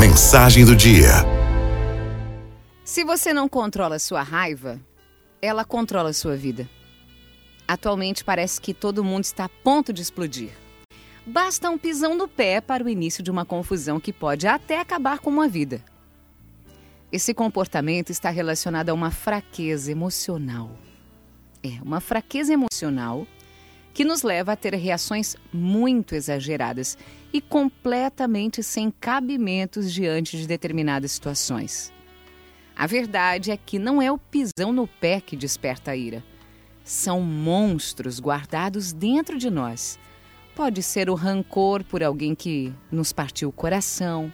Mensagem do dia. Se você não controla sua raiva, ela controla sua vida. Atualmente parece que todo mundo está a ponto de explodir. Basta um pisão no pé para o início de uma confusão que pode até acabar com uma vida. Esse comportamento está relacionado a uma fraqueza emocional. É, uma fraqueza emocional que nos leva a ter reações muito exageradas e completamente sem cabimentos diante de determinadas situações. A verdade é que não é o pisão no pé que desperta a ira. São monstros guardados dentro de nós. Pode ser o rancor por alguém que nos partiu o coração,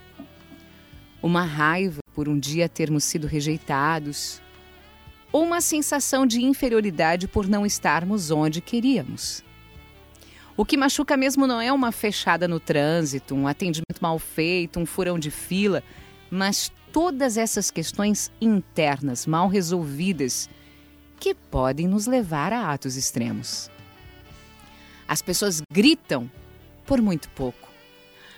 uma raiva por um dia termos sido rejeitados, ou uma sensação de inferioridade por não estarmos onde queríamos. O que machuca mesmo não é uma fechada no trânsito, um atendimento mal feito, um furão de fila, mas todas essas questões internas mal resolvidas que podem nos levar a atos extremos. As pessoas gritam por muito pouco,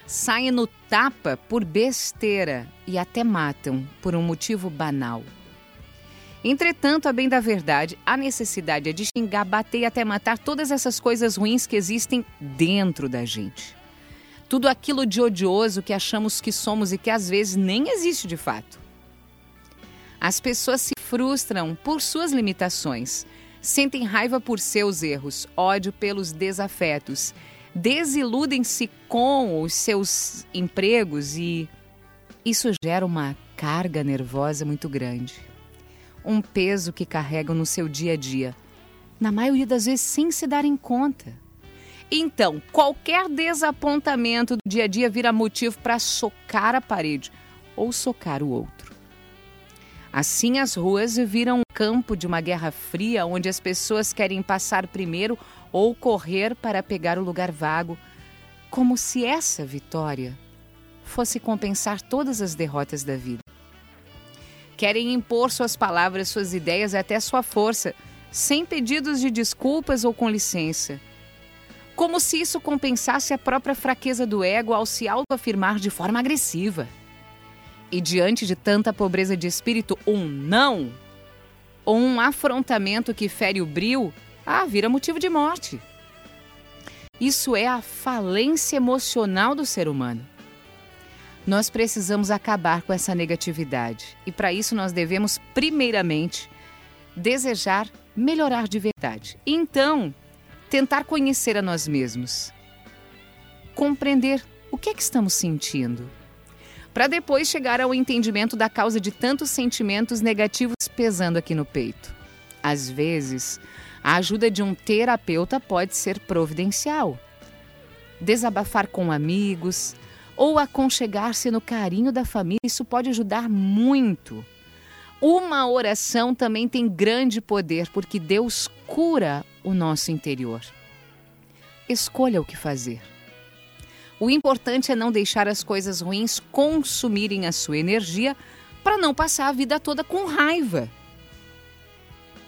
saem no tapa por besteira e até matam por um motivo banal. Entretanto, a bem da verdade, a necessidade é de xingar, bater e até matar todas essas coisas ruins que existem dentro da gente. Tudo aquilo de odioso que achamos que somos e que às vezes nem existe de fato. As pessoas se frustram por suas limitações, sentem raiva por seus erros, ódio pelos desafetos, desiludem-se com os seus empregos e isso gera uma carga nervosa muito grande um peso que carregam no seu dia a dia, na maioria das vezes sem se darem conta. Então, qualquer desapontamento do dia a dia vira motivo para socar a parede ou socar o outro. Assim, as ruas viram um campo de uma guerra fria onde as pessoas querem passar primeiro ou correr para pegar o lugar vago, como se essa vitória fosse compensar todas as derrotas da vida. Querem impor suas palavras, suas ideias até sua força, sem pedidos de desculpas ou com licença. Como se isso compensasse a própria fraqueza do ego ao se autoafirmar de forma agressiva. E diante de tanta pobreza de espírito, um não ou um afrontamento que fere o bril, ah, vira motivo de morte. Isso é a falência emocional do ser humano. Nós precisamos acabar com essa negatividade e, para isso, nós devemos, primeiramente, desejar melhorar de verdade. Então, tentar conhecer a nós mesmos, compreender o que é que estamos sentindo, para depois chegar ao entendimento da causa de tantos sentimentos negativos pesando aqui no peito. Às vezes, a ajuda de um terapeuta pode ser providencial. Desabafar com amigos, ou aconchegar-se no carinho da família, isso pode ajudar muito. Uma oração também tem grande poder, porque Deus cura o nosso interior. Escolha o que fazer. O importante é não deixar as coisas ruins consumirem a sua energia para não passar a vida toda com raiva.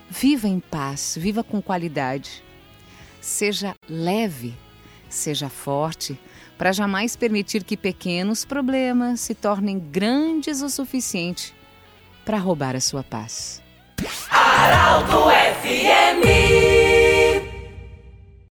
Viva em paz, viva com qualidade. Seja leve, seja forte, para jamais permitir que pequenos problemas se tornem grandes o suficiente para roubar a sua paz. FMI